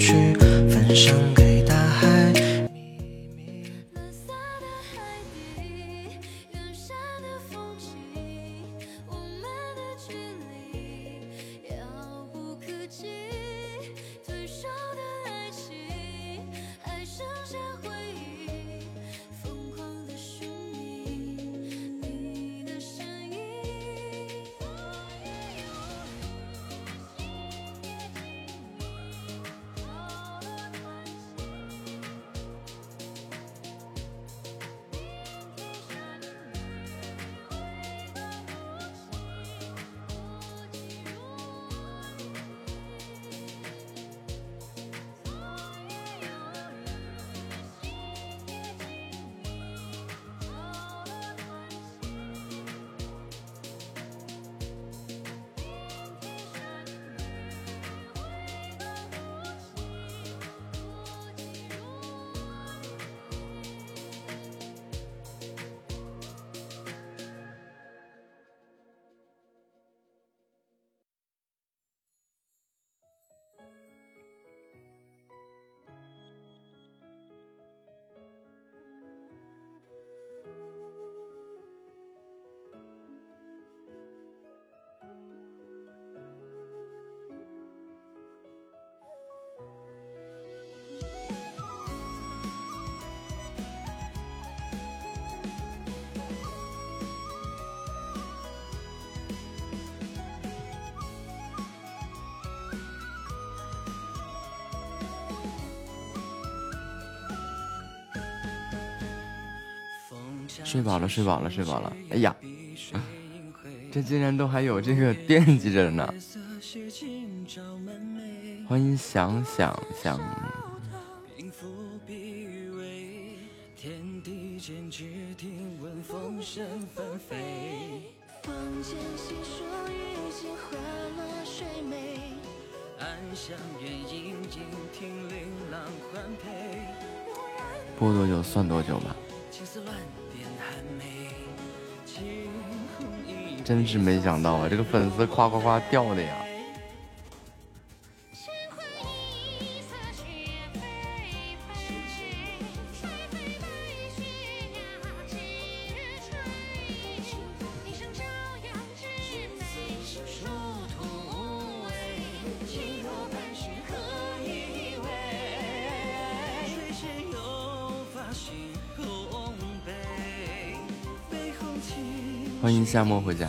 去分享给睡饱了，睡饱了，睡饱了。哎呀，这竟然都还有这个惦记着呢。欢迎想想想，播多久算多久吧。真是没想到啊这个粉丝夸夸夸掉的呀。夏末回家。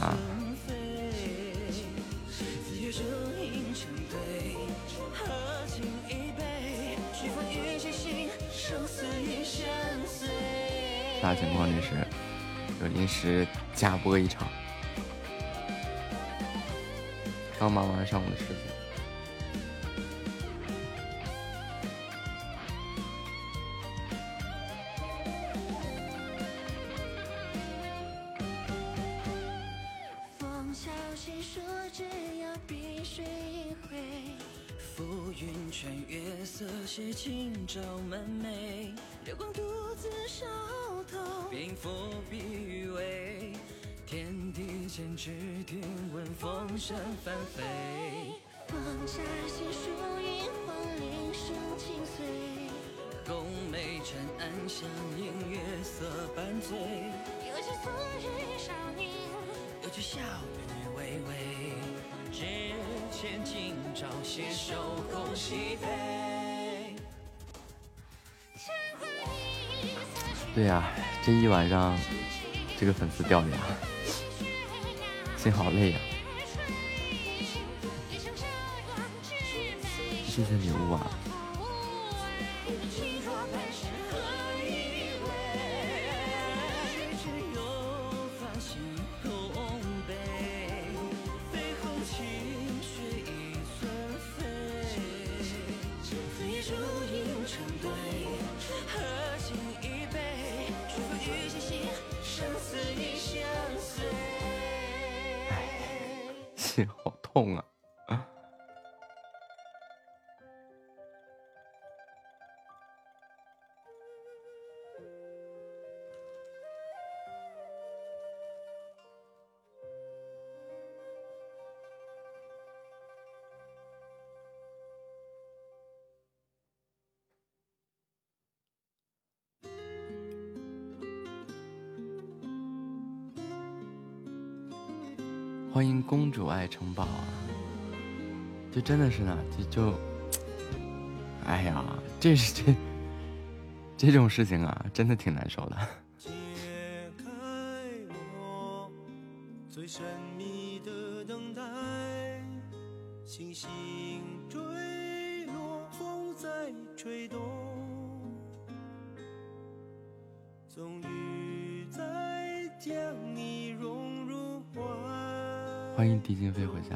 啥情况？这是，就临时加播一场，刚忙完上午的事情。心好痛啊。主爱城堡啊！就真的是呢，就就，哎呀，这是这这种事情啊，真的挺难受的。吹动欢迎狄金飞回家，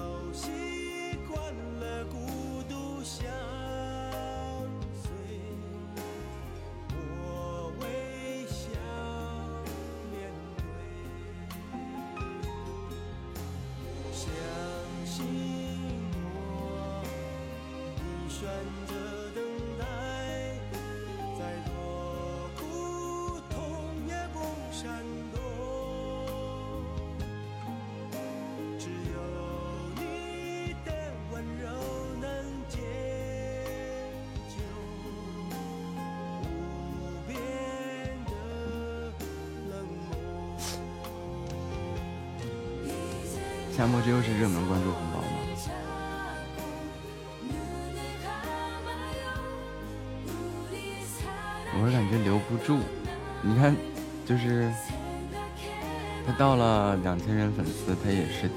真人粉丝，他也是，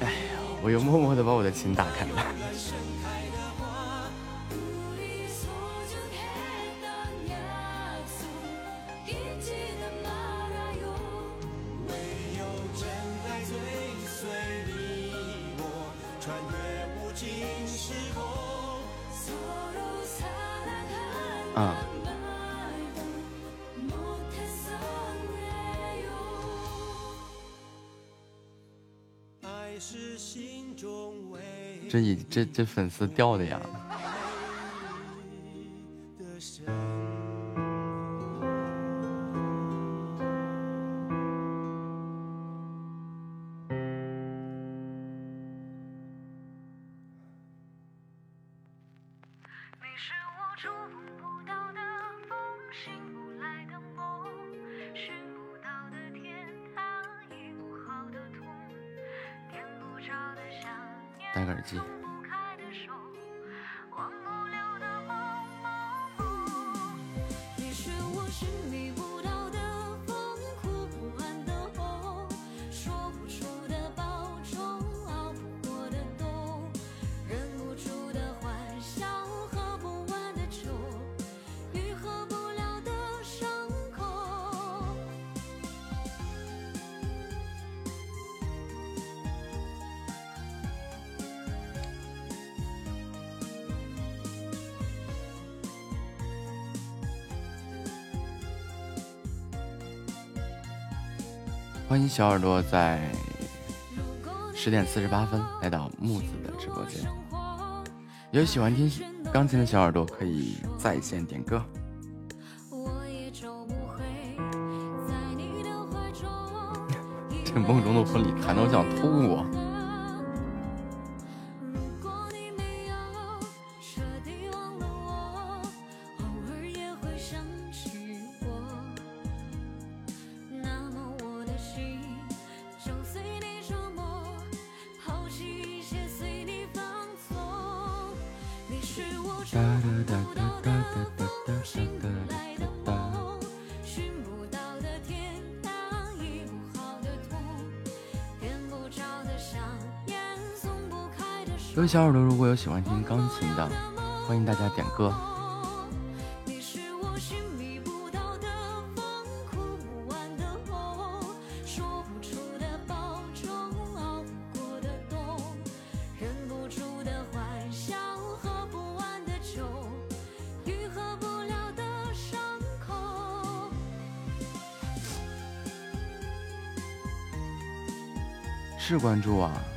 哎呀我又默默的把我的琴打开了。这这粉丝掉的呀！小耳朵在十点四十八分来到木子的直播间。有喜欢听钢琴的小耳朵可以在线点歌。这梦中的婚礼弹得我想吐啊！各位小耳朵，如果有喜欢听钢琴的，欢迎大家点歌。关注啊。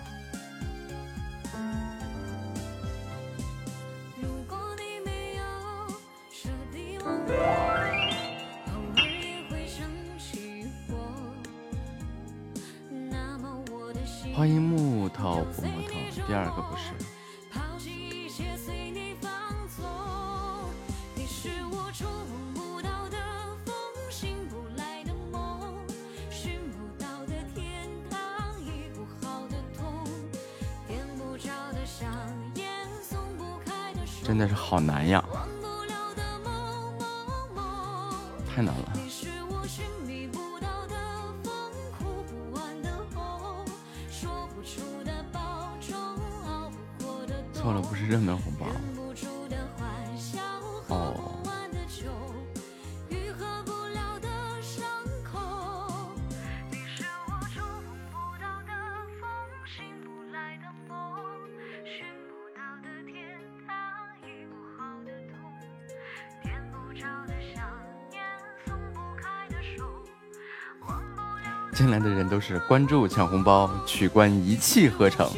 都是关注、抢红包、取关一气呵成。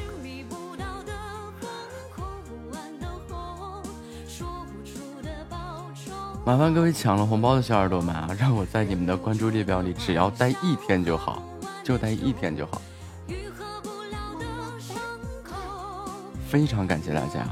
麻烦各位抢了红包的小耳朵们啊，让我在你们的关注列表里只要待一天就好，就待一天就好。非常感谢大家。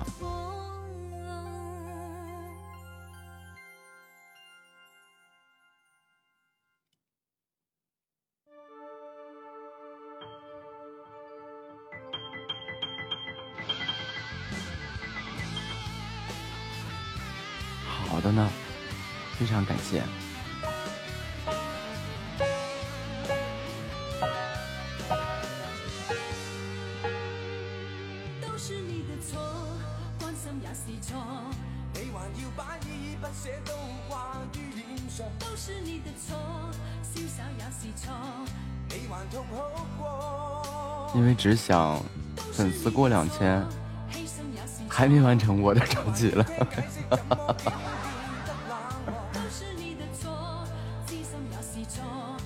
只想粉丝过两千，还没完成，我都着急了。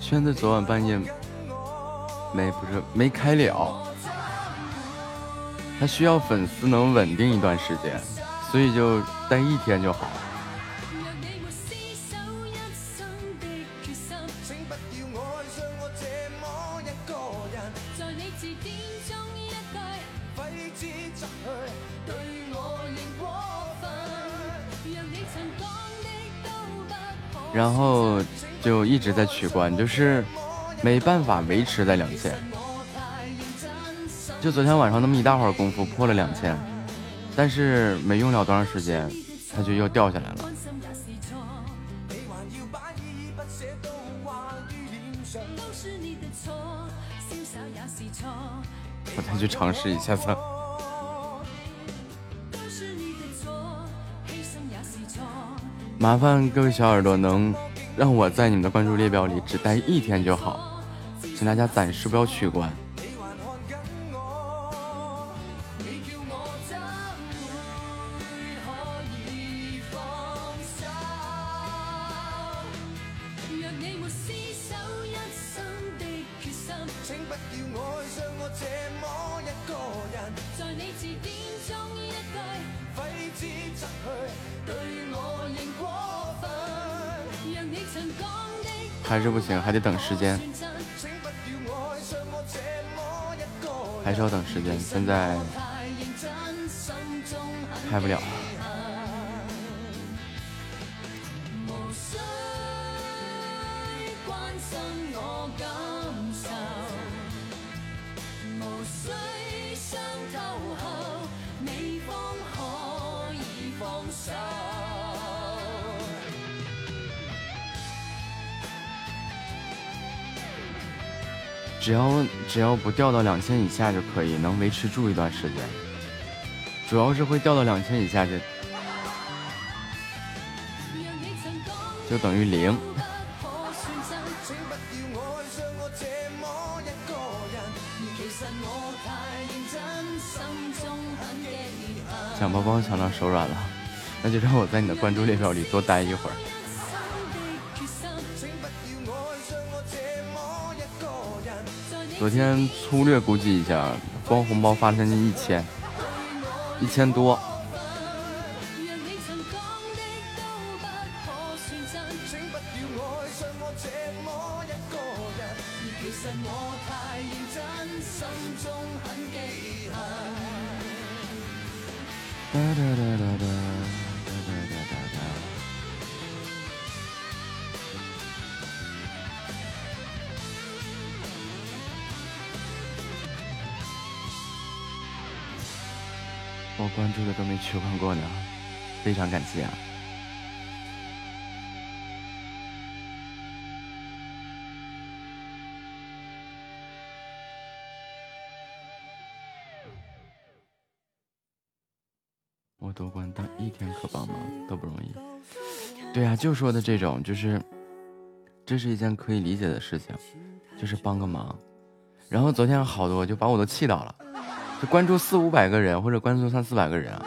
圈子昨晚半夜没不是没开了，他需要粉丝能稳定一段时间，所以就待一天就好。一直在取关，就是没办法维持在两千。就昨天晚上那么一大会儿功夫破了两千，但是没用了多长时间，它就又掉下来了。我再去尝试一下子。麻烦各位小耳朵能。让我在你们的关注列表里只待一天就好，请大家暂时不要取关。还是不行，还得等时间，还是要等时间。现在开不了。只要不掉到两千以下就可以，能维持住一段时间。主要是会掉到两千以下就就等于零。抢包包抢到手软了，那就让我在你的关注列表里多待一会儿。昨天粗略估计一下，光红包发将近一千，一千多。求关过呢，非常感谢啊！我夺冠当一天可帮忙都不容易。对呀，就说的这种，就是这是一件可以理解的事情，就是帮个忙。然后昨天好多就把我都气到了，就关注四五百个人或者关注三四百个人啊。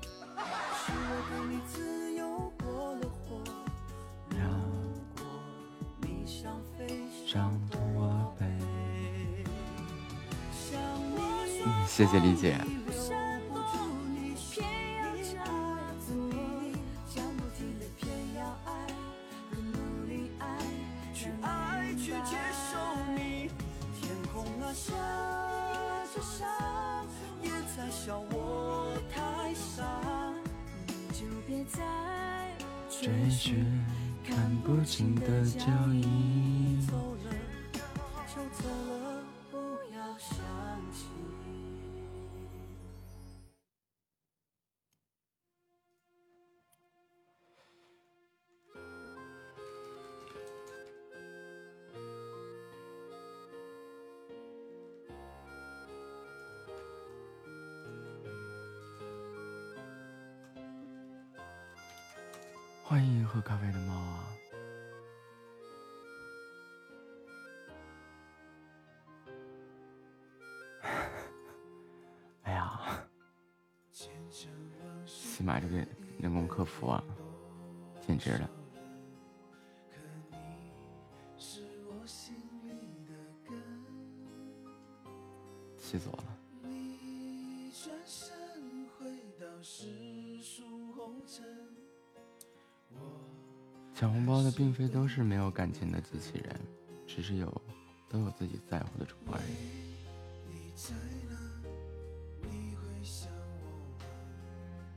谢谢理解。并非都是没有感情的机器人，只是有都有自己在乎的宠物而已。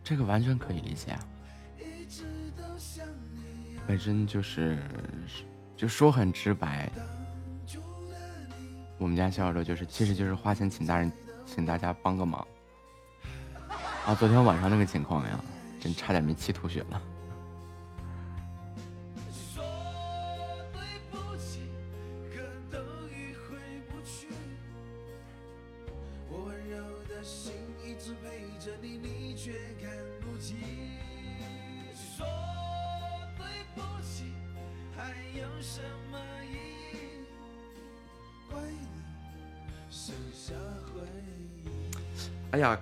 这个完全可以理解啊，本身就是就说很直白。我们家小耳朵就是，其实就是花钱请大人，请大家帮个忙。啊，昨天晚上那个情况呀，真差点没气吐血了。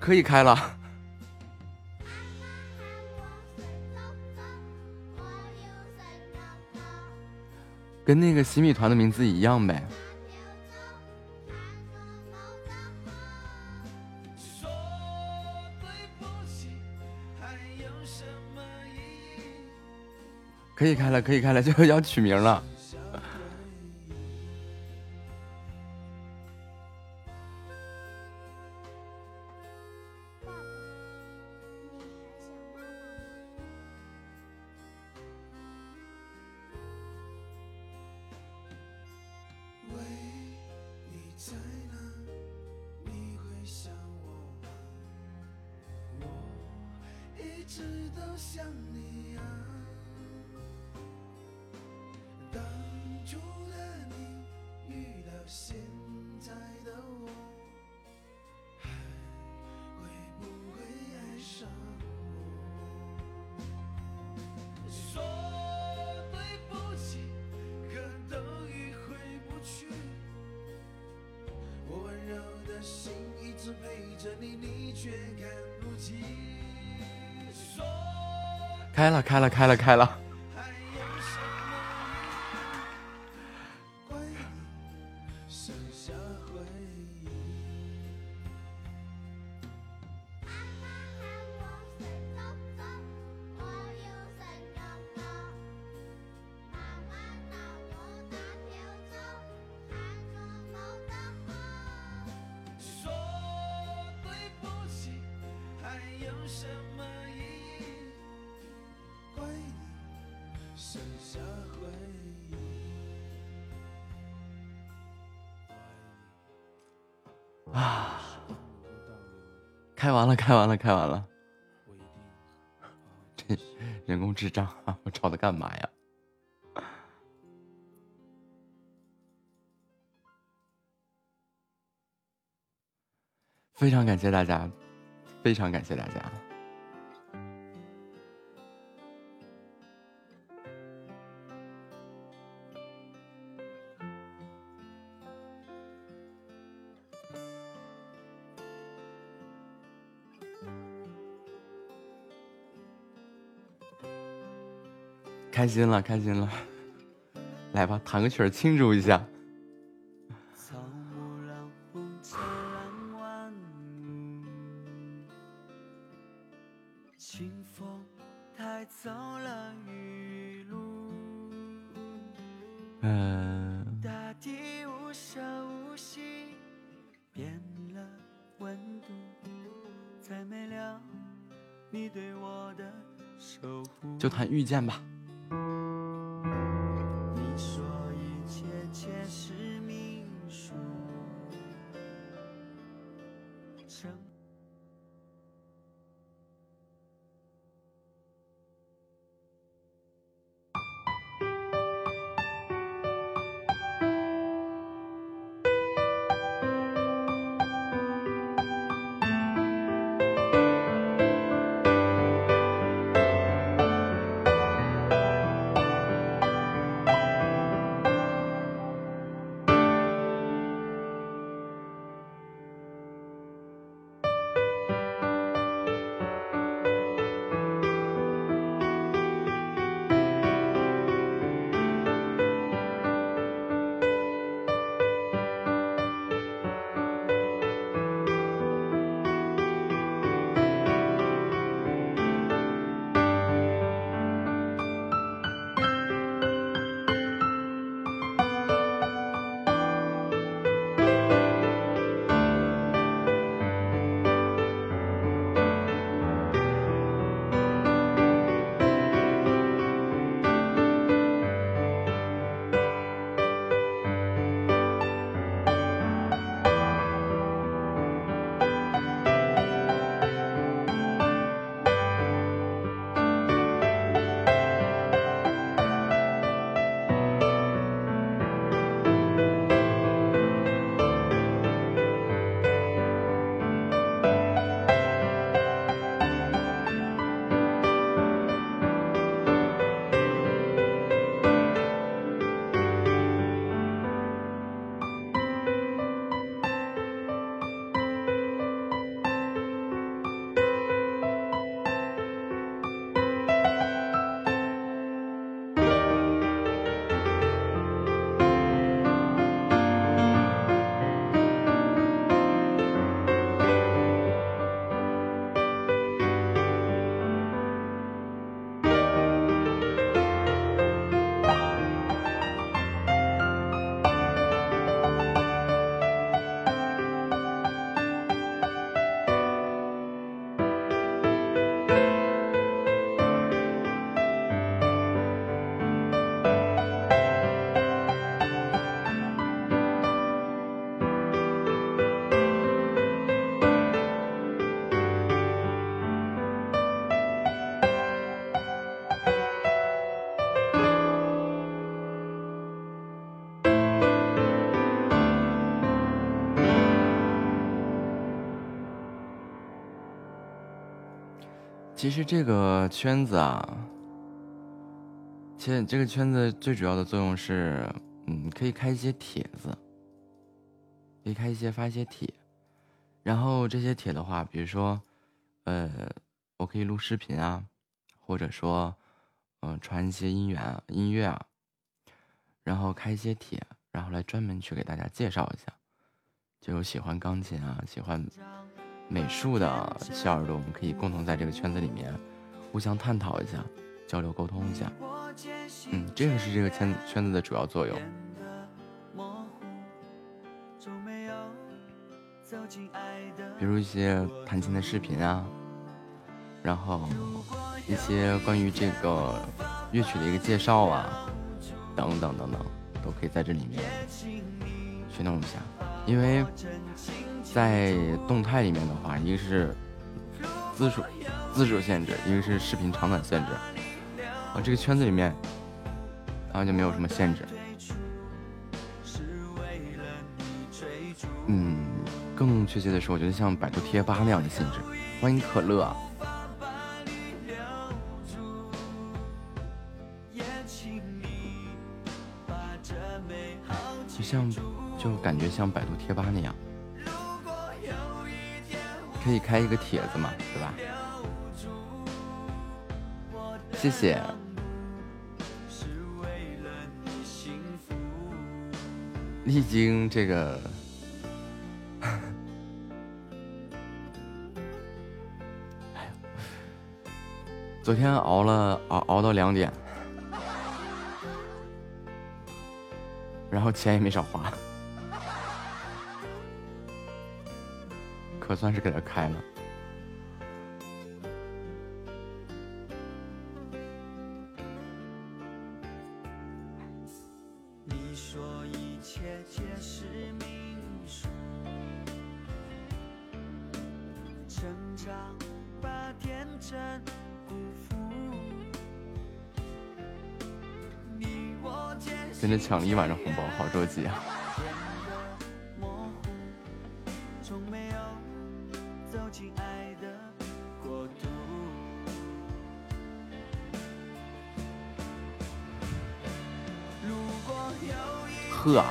可以开了。跟那个洗米团的名字一样呗。可以开了，可以开了，就要取名了。开了，开了，开了，开完了。开完了，开完了。这 人工智障啊！我找他干嘛呀？非常感谢大家，非常感谢大家。开心了，开心了，来吧，弹个曲儿庆祝一下。就弹遇见吧。其实这个圈子啊，其实这个圈子最主要的作用是，嗯，可以开一些帖子，可以开一些发一些帖，然后这些帖的话，比如说，呃，我可以录视频啊，或者说，嗯，传一些音源啊、音乐啊，然后开一些帖，然后来专门去给大家介绍一下，就喜欢钢琴啊，喜欢。美术的小耳朵，我们可以共同在这个圈子里面互相探讨一下，交流沟通一下。嗯，这个是这个圈圈子的主要作用。比如一些弹琴的视频啊，然后一些关于这个乐曲的一个介绍啊，等等等等，都可以在这里面去弄一下，因为。在动态里面的话，一个是字数字数限制，一个是视频长短限制。啊，这个圈子里面，然后就没有什么限制。嗯，更确切的说，我觉得像百度贴吧那样的性质。欢迎可乐。就像，就感觉像百度贴吧那样。可以开一个帖子嘛，对吧？谢谢。历经这个，哎昨天熬了熬熬到两点，然后钱也没少花。可算是给他开了。跟着抢了一晚上红包，好着急啊！呵，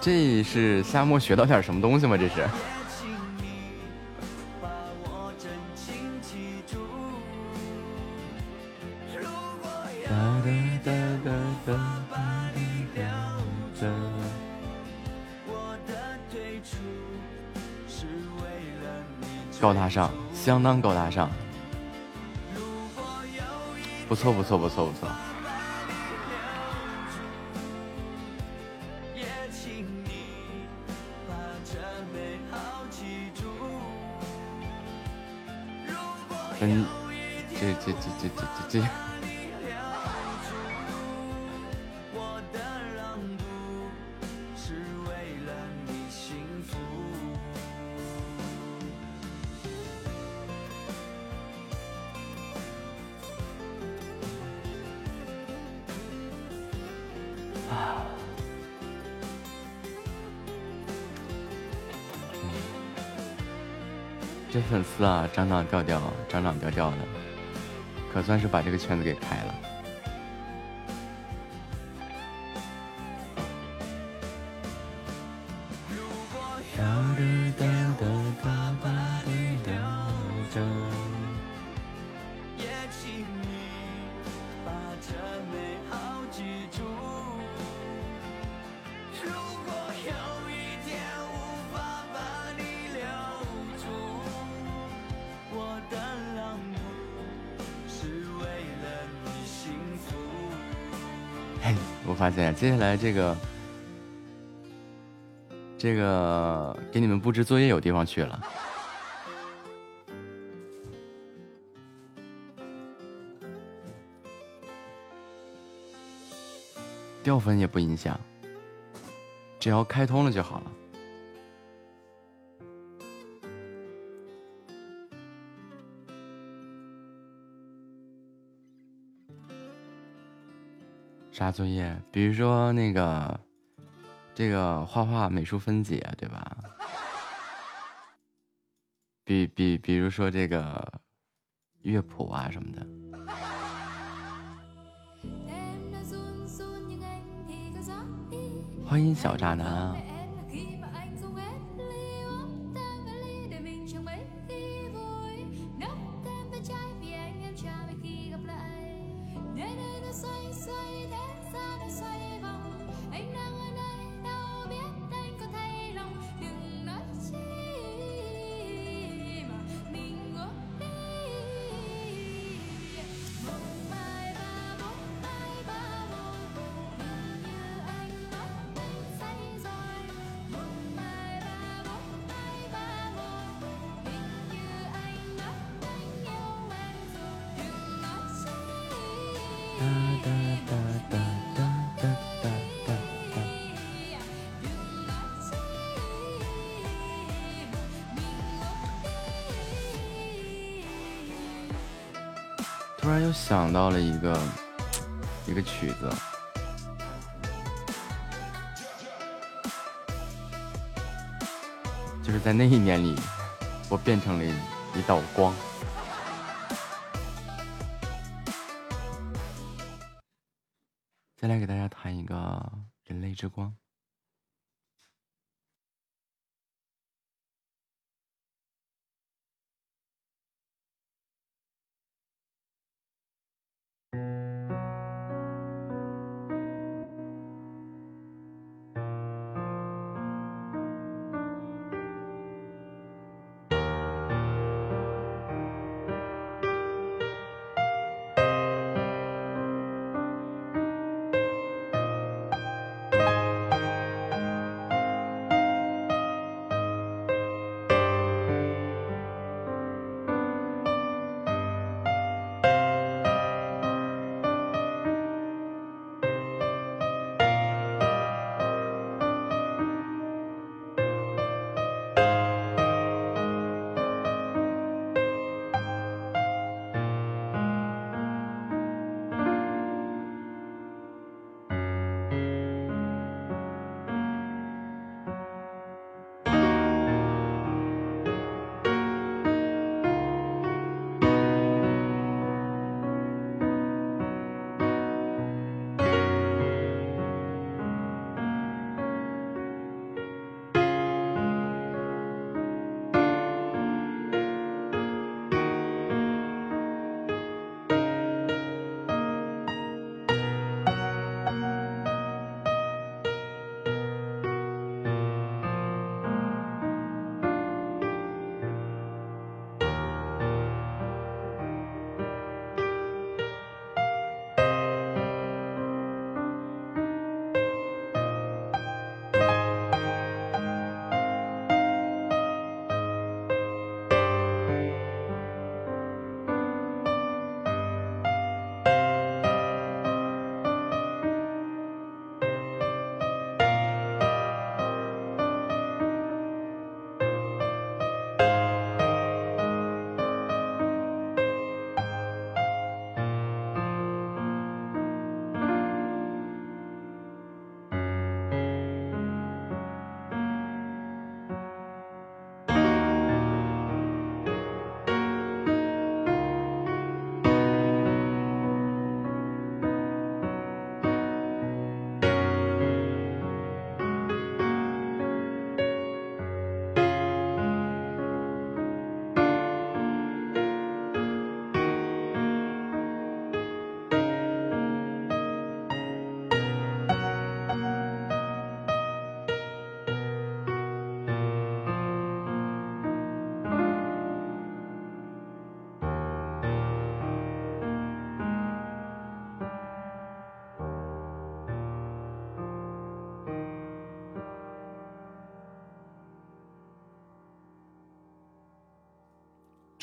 这是夏末学到点什么东西吗？这是。高大上，相当高大上，不错不错不错不错。涨涨调调，涨涨调调的，可算是把这个圈子给开了。接下来这个，这个给你们布置作业有地方去了，掉分也不影响，只要开通了就好了。啥作业？比如说那个，这个画画美术分解，对吧？比比比如说这个乐谱啊什么的。欢迎小渣男啊。想到了一个一个曲子，就是在那一年里，我变成了一道光。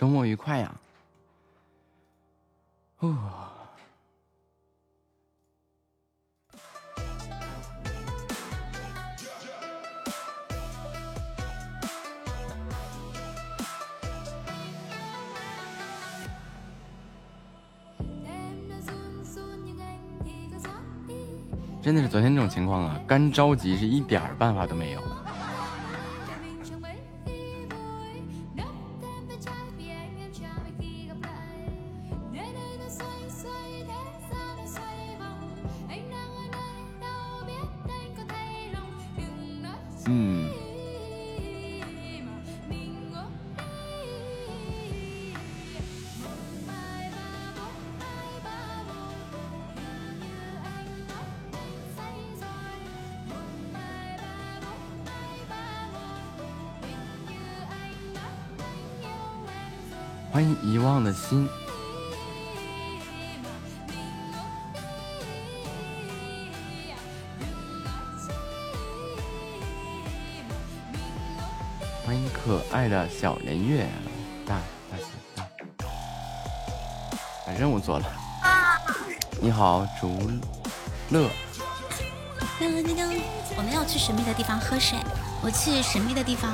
周末愉快呀！哦，真的是昨天这种情况啊，干着急是一点办法都没有。小人月，大大大，把任务做了。你好，竹乐。亮亮亮亮，我们要去神秘的地方喝水。我去神秘的地方。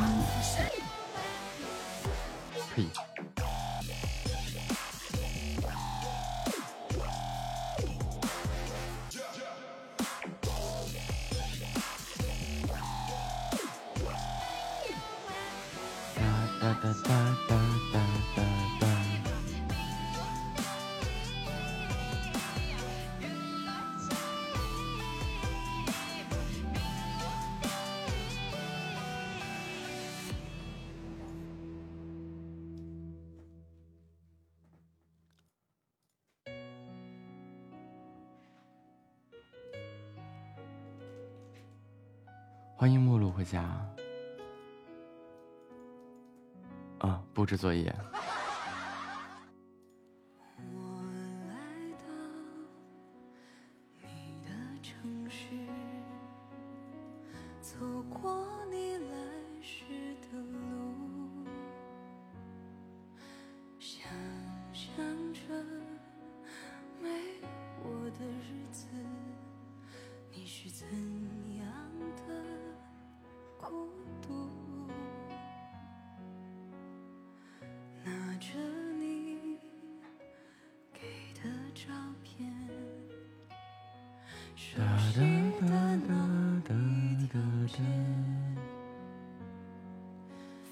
欢迎陌路回家。啊，布置作业。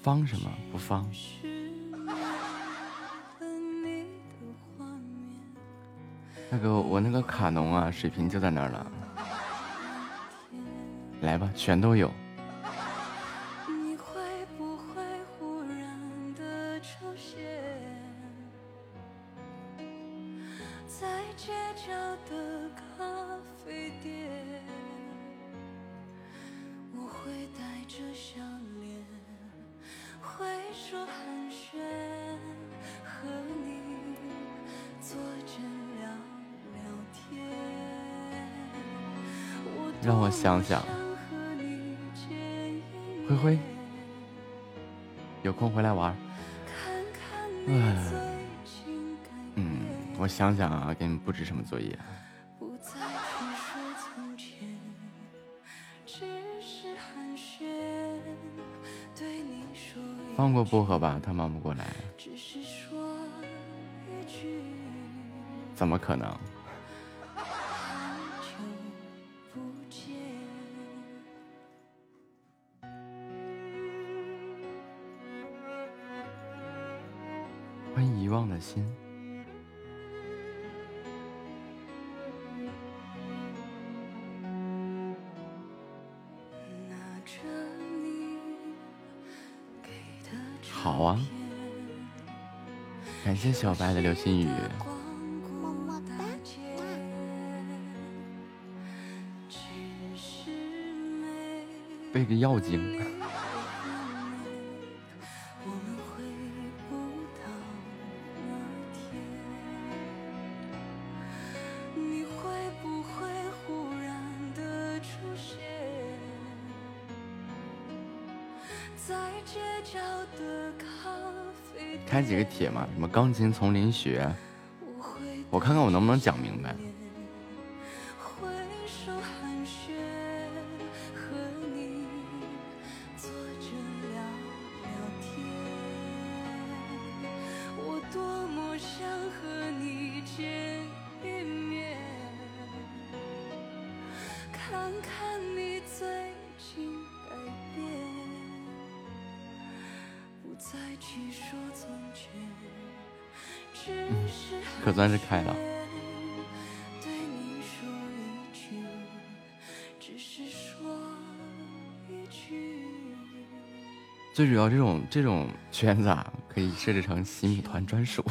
方什么不方？那个我那个卡农啊，水平就在那儿了。来吧，全都有。置什么作业？放过薄荷吧，他忙不过来。怎么可能？欢迎遗忘的心。感谢小白的流星雨，背个妖精。写嘛？什么钢琴丛林学？我看看我能不能讲明白。这种圈子啊，可以设置成洗米团专属。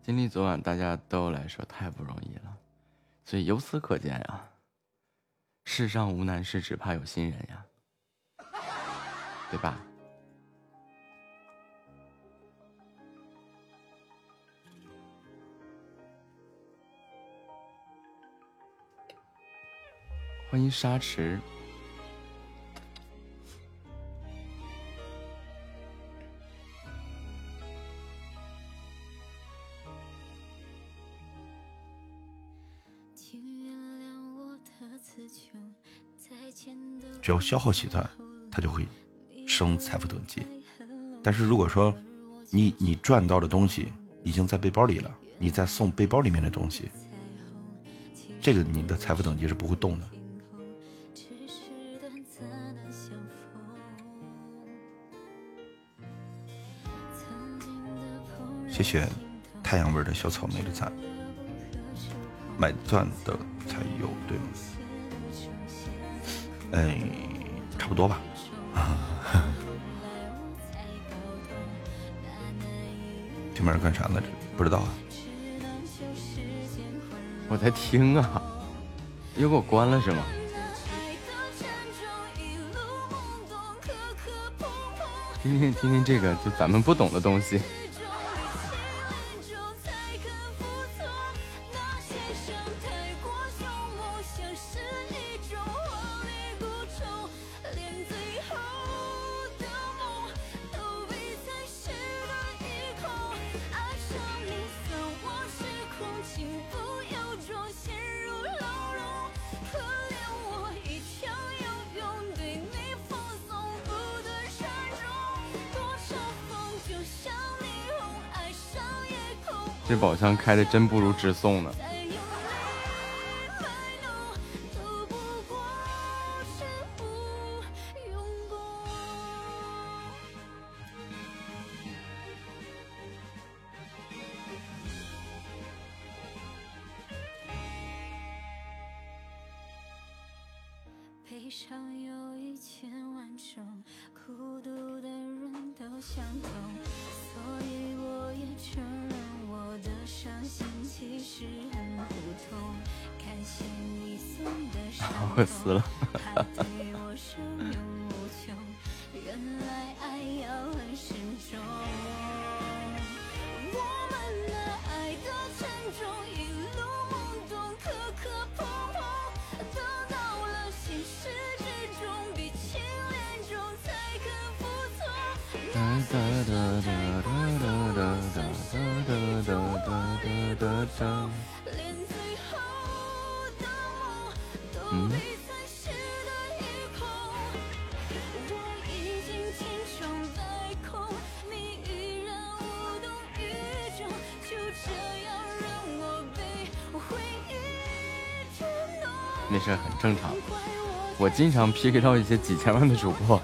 经历昨晚大家都来说太不容易了，所以由此可见呀，世上无难事，只怕有心人呀，对吧？欢迎沙池。只要消耗喜钻，它就会升财富等级。但是如果说你你赚到的东西已经在背包里了，你再送背包里面的东西，这个你的财富等级是不会动的。谢谢太阳味的小草莓的赞，买钻的才有对吗？哎，差不多吧。里面干啥呢？这不知道啊。我在听啊，又给我关了是吗？听听听听这个，就咱们不懂的东西。开的真不如直送呢。肯服从。哒哒哒哒哒哒哒哒哒哒哒这很正常我经常 pk 到一些几千万的主播。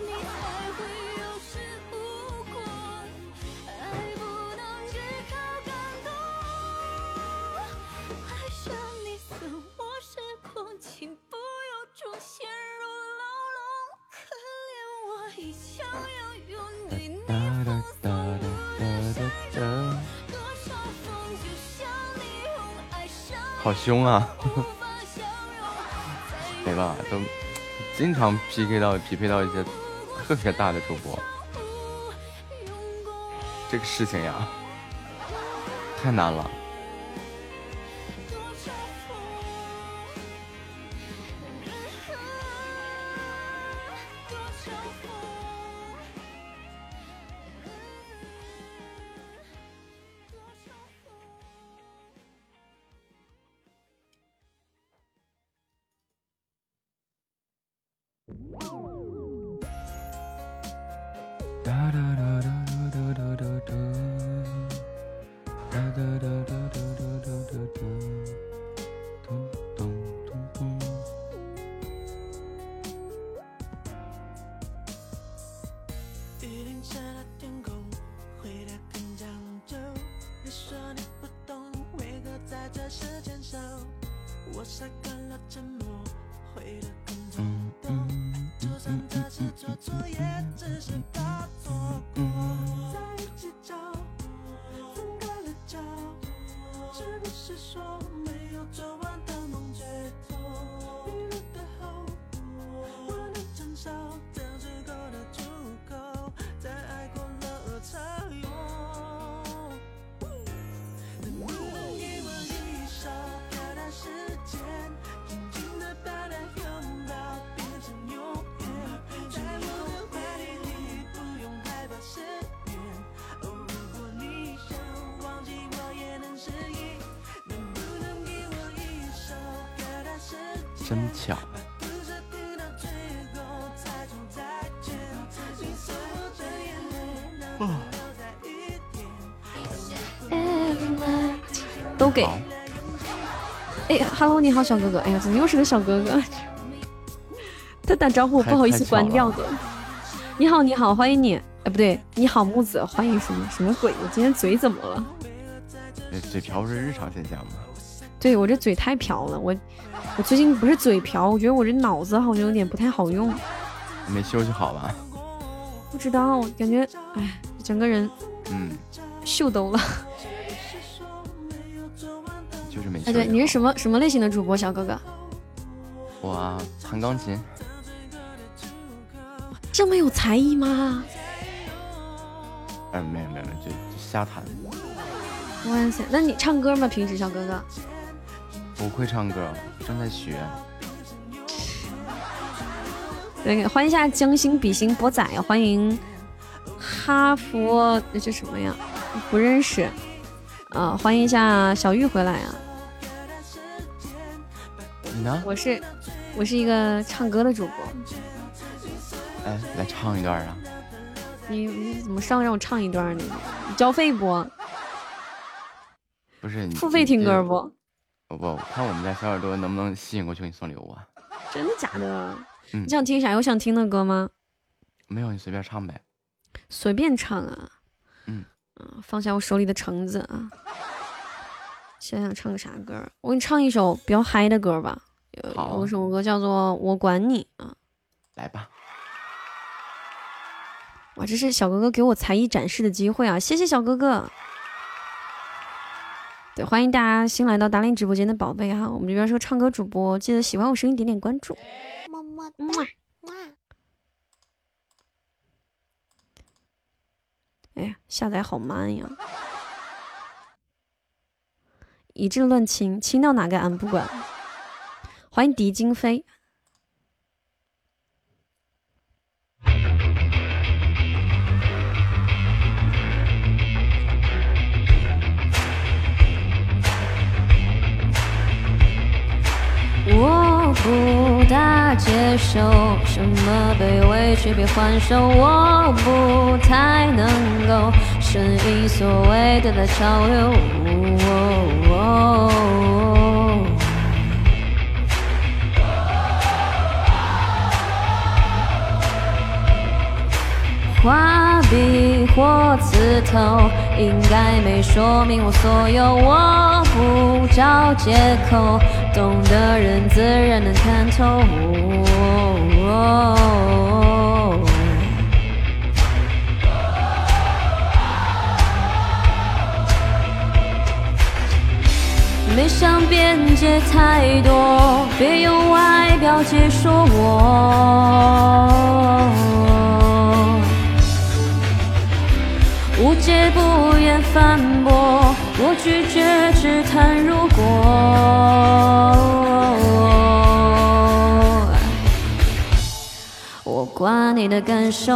好凶啊！都经常 PK 到匹配到一些特别大的主播，这个事情呀，太难了。时间少，我晒干了沉默，回的空。真巧。都给。哎，Hello，你好，小哥哥。哎呀，怎么又是个小哥哥？他打招呼，不好意思关掉的。你好，你好，欢迎你。哎，不对，你好，木子，欢迎什么什么鬼？我今天嘴怎么了？嘴瓢是日常现象吗？对我这嘴太瓢了，我我最近不是嘴瓢，我觉得我这脑子好像有点不太好用。没休息好吧？不知道，感觉哎，整个人嗯，秀逗了。就是没。哎，对，你是什么什么类型的主播，小哥哥？我啊，弹钢琴。这么有才艺吗？嗯，没有没有没有，就就瞎弹。哇塞，那你唱歌吗？平时小哥哥？不会唱歌，正在学。对，欢迎一下将心比心博仔，欢迎哈佛那是什么呀？不认识。啊，欢迎一下小玉回来啊。你呢？我是我是一个唱歌的主播。哎，来唱一段啊！你你怎么上让我唱一段呢？你交费不？不是你付费听歌不？不不，看我们家小耳朵能不能吸引过去，给你送礼物啊？真的假的？嗯你想听啥？有想听的歌吗？没有，你随便唱呗。随便唱啊。嗯嗯，放下我手里的橙子啊。想想唱个啥歌？我给你唱一首比较嗨的歌吧。有好有一首歌叫做《我管你》啊。来吧。哇，这是小哥哥给我才艺展示的机会啊！谢谢小哥哥。对，欢迎大家新来到达令直播间的宝贝哈，我们这边是个唱歌主播，记得喜欢我声音点点关注。么么么哇！哎呀，下载好慢呀！一阵乱亲，亲到哪个俺不管。欢迎狄金飞。不大接受什么被委屈别还手，我不太能够顺应所谓的大潮流。画笔或刺头，应该没说明我所有。我不找借口，懂的人自然能看透。没想辩解太多，别用外表解说我。解不言反驳，我拒绝只谈如果。我管你的感受，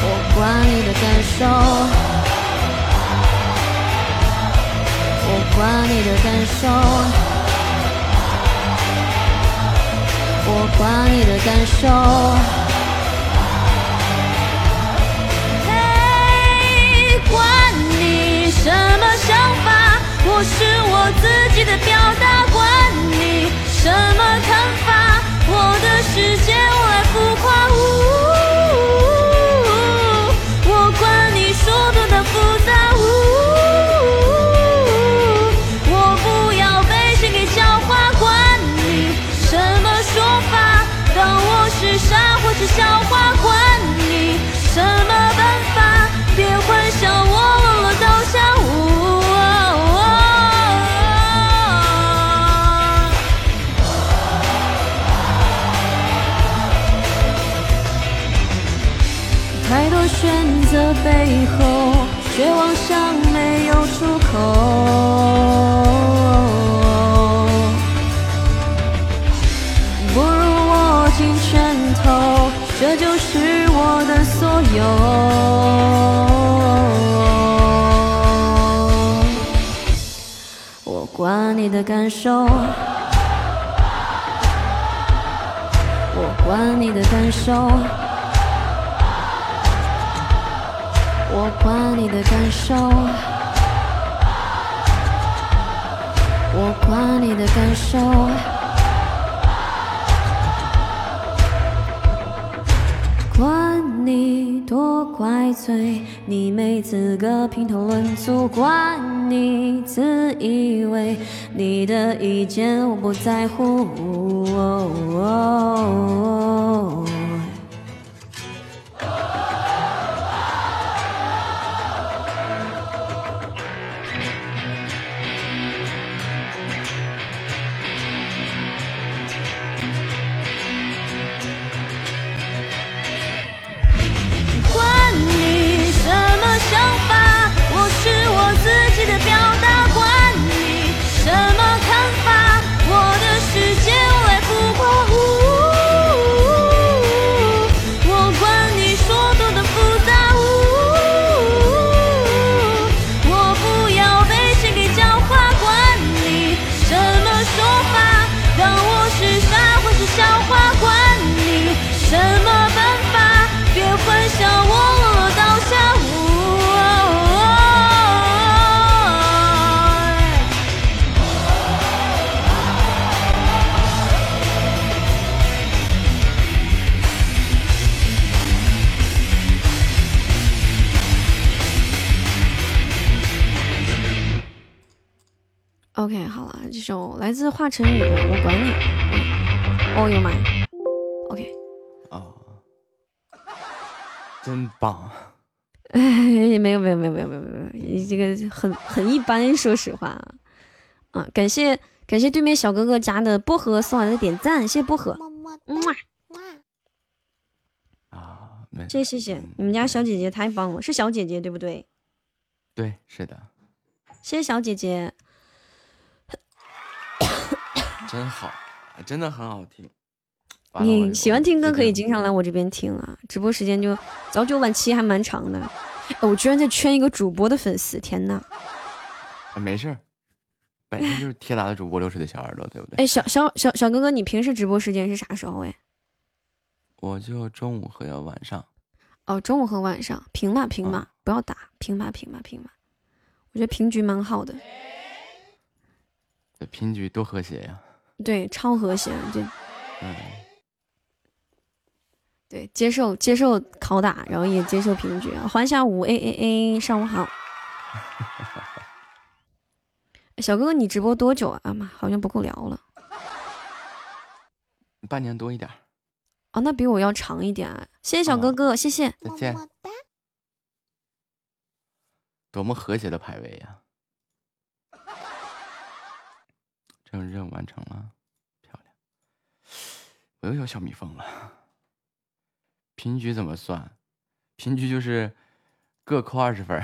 我管你的感受，我管你的感受，我管你的感受。什么想法，我是我自己的表达，管你什么看法，我的世界我来浮夸，呜、我管你说多的复杂，呜、我不要被谁给笑话，管你什么说法，当我是傻或是笑话，管你什么办法，别问。背后，绝望像没有出口。不如握紧拳头，这就是我的所有。我管你的感受，我管你的感受，我管你的感受，我管你的感受。管你多怪罪，你没资格评头论足。管你自以为你的意见我不在乎。来自华晨宇的《我管你》。哦呦妈呀！OK，啊，真棒！哎，没有没有没有没有没有没有，这个很很一般，说实话。啊，感谢感谢对面小哥哥家的薄荷送来的点赞，谢谢薄荷，么么哒，啊，没谢谢谢谢，你们家小姐姐太棒了，是小姐姐对不对？对，是的，谢谢小姐姐，真好，真的很好听。你喜欢听歌可以经常来我我这边听啊，直播时间就早九晚七，还蛮长的。哎，我居然在圈一个主播的粉丝，天呐！啊没事儿，本身就是 铁打的主播流水的小耳朵，对不对？哎，小小小小哥哥，你平时直播时间是啥时候？哎，我就中午和晚上，哦，中午和晚上，平吧平吧，不要打，平吧平吧平吧。我觉得平局蛮好的，这平局多和谐呀！对，超和谐，就嗯，对，接受接受拷打，然后也接受平局。欢夏五 A A A，上午好。小哥哥，你直播多久啊？啊妈，好像不够聊了。半年多一点儿。哦，那比我要长一点啊。谢谢小哥哥，谢谢。再见。多么和谐的排位呀！这任务完成了，漂亮！我又有小蜜蜂了。平局怎么算？平局就是各扣二十分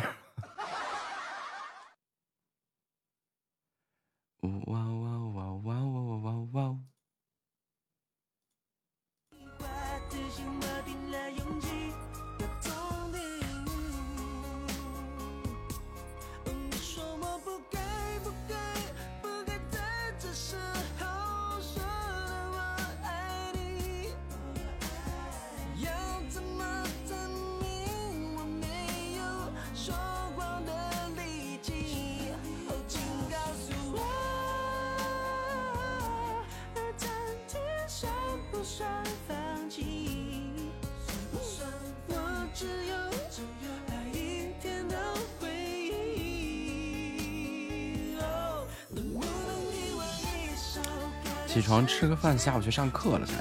吃个饭，下午去上课了才。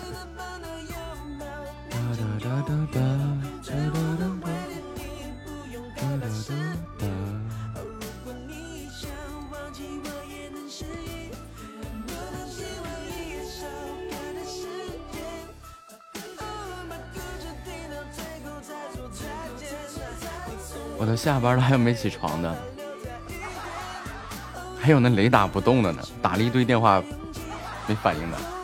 我都下班了，还有没起床的，还有那雷打不动的呢，打了一堆电话没反应的。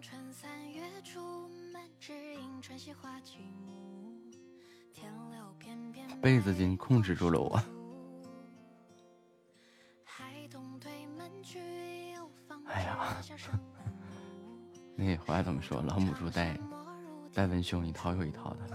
春三月，春花。天，被子竟控制住了我。门去又放哎呀，那话怎么说？老母猪带带文胸一套又一套的。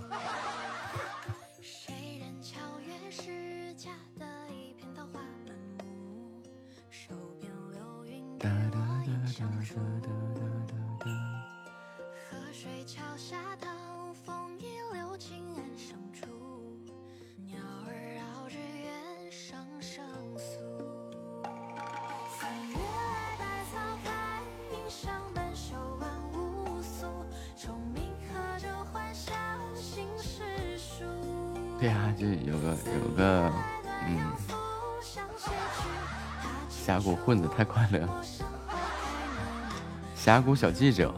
峡谷小记者。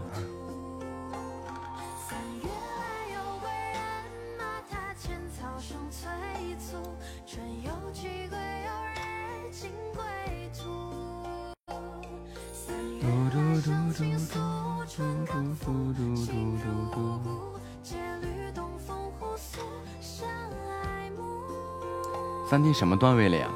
三弟什么段位了呀？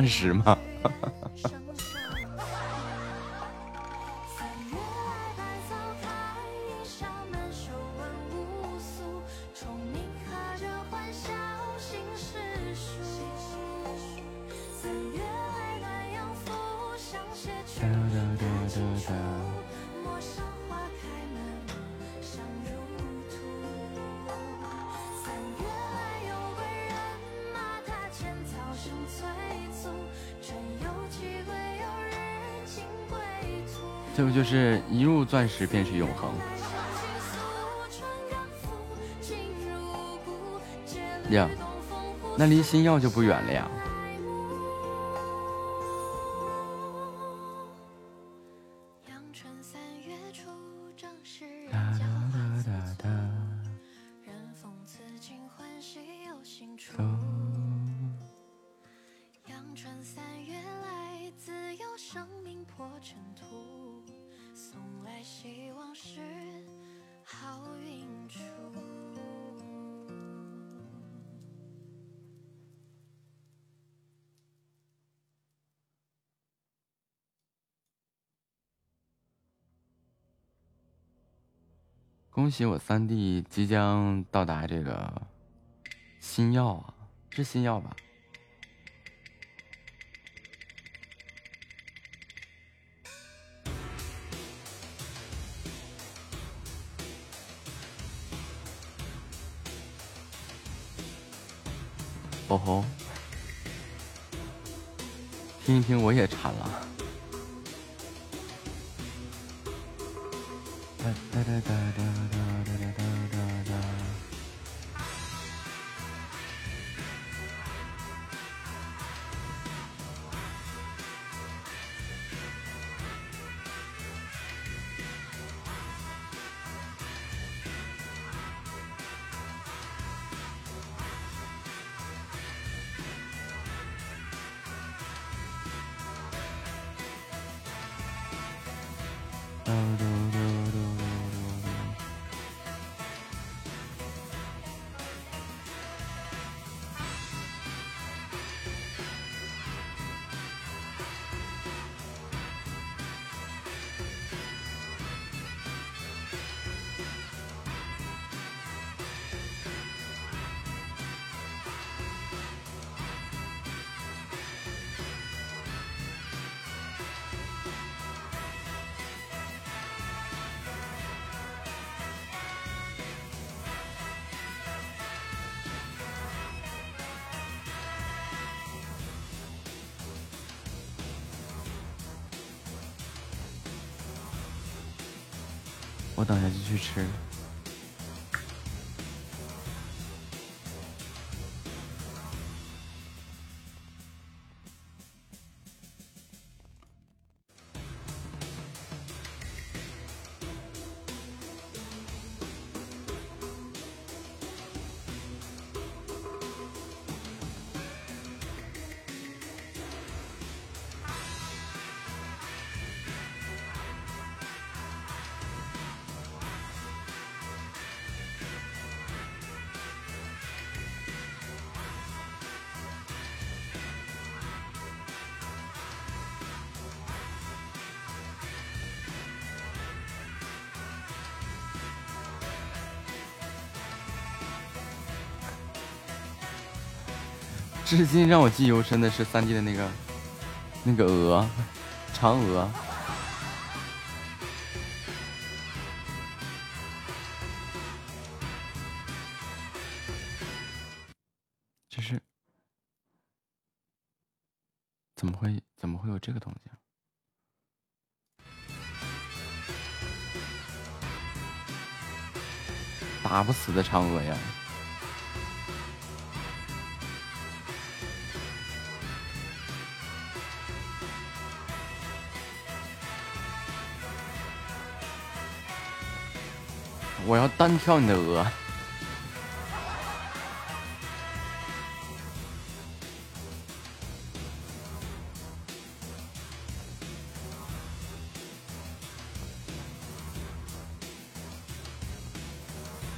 钻石吗？要不就是一入钻石便是永恒。呀，那离星耀就不远了呀。恭喜我三弟即将到达这个星耀啊是星耀吧？哦吼。听一听我也馋了。do do do 我等下就去吃。至今让我记忆犹深的是三 D 的那个那个鹅，嫦娥。这是怎么会怎么会有这个东西啊？打不死的嫦娥呀！我要单挑你的鹅。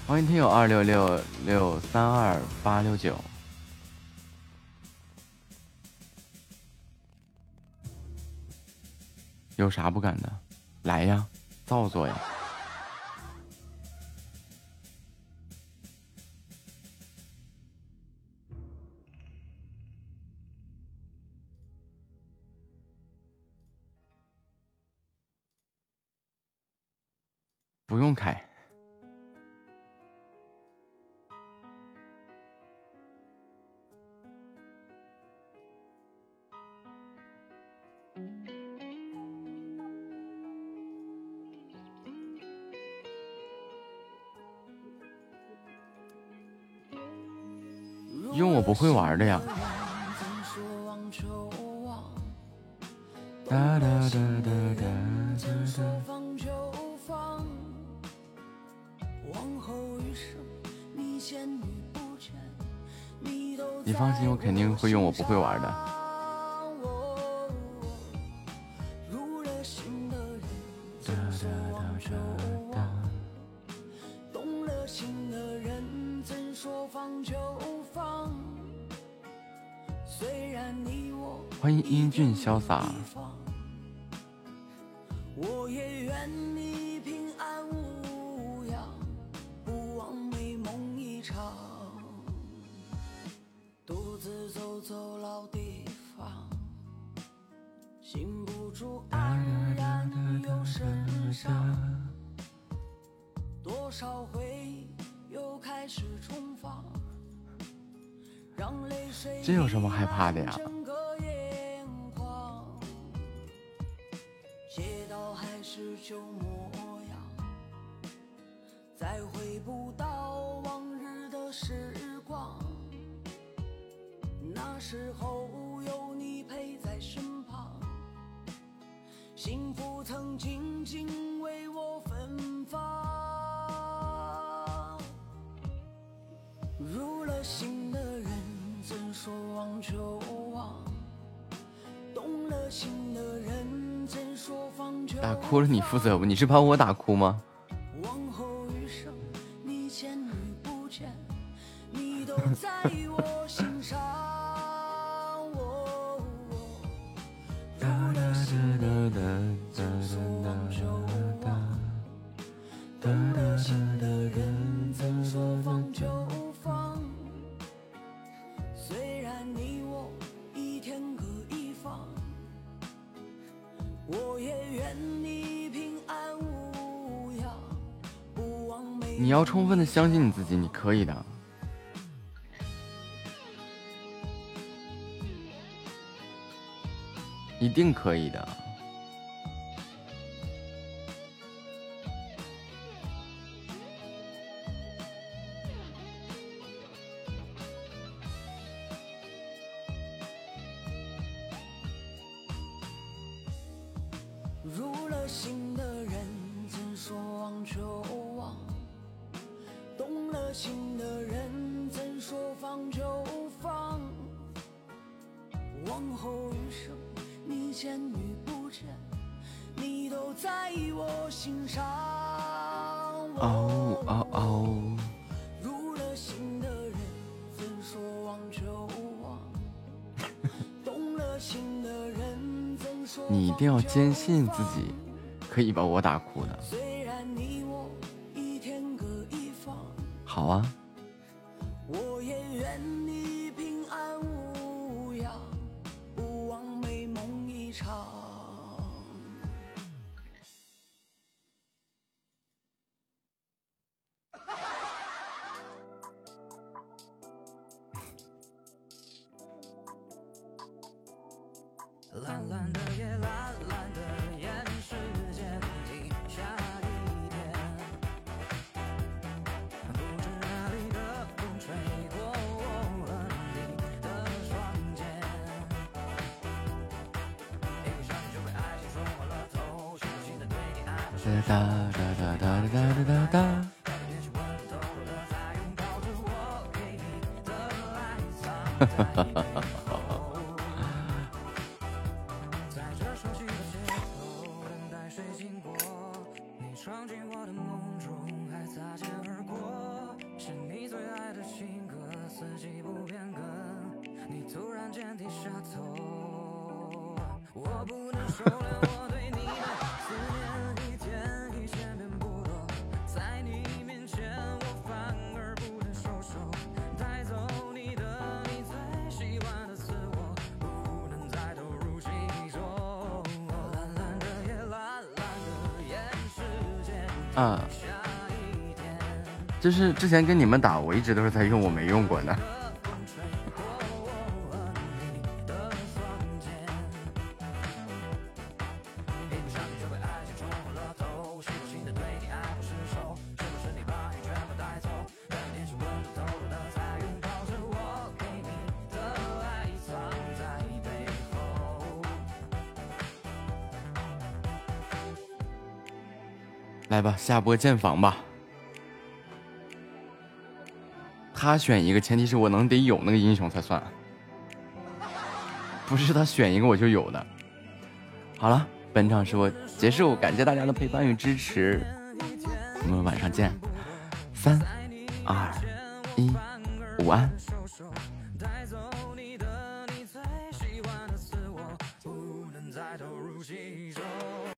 欢迎听友二六六六三二八六九，有啥不敢的？来呀，造作呀！我会玩的呀。你放心，我肯定会用我不会玩的。潇洒。是旧模样，再回不到往日的时光。那时候有你陪在身旁，幸福曾静静哭了你负责不你是把我打哭吗？相信你自己你可以的。一定可以的。信自己可以把我打哭的。好啊。哒哒哒哒哒哒哒哒哒。就是之前跟你们打我一直都是在用我没用过的。来吧下播建房吧。他选一个前提是我能得有那个英雄才算。不是他选一个我就有的。好了本场直播结束感谢大家的陪伴与支持。我们晚上见。三二一午安。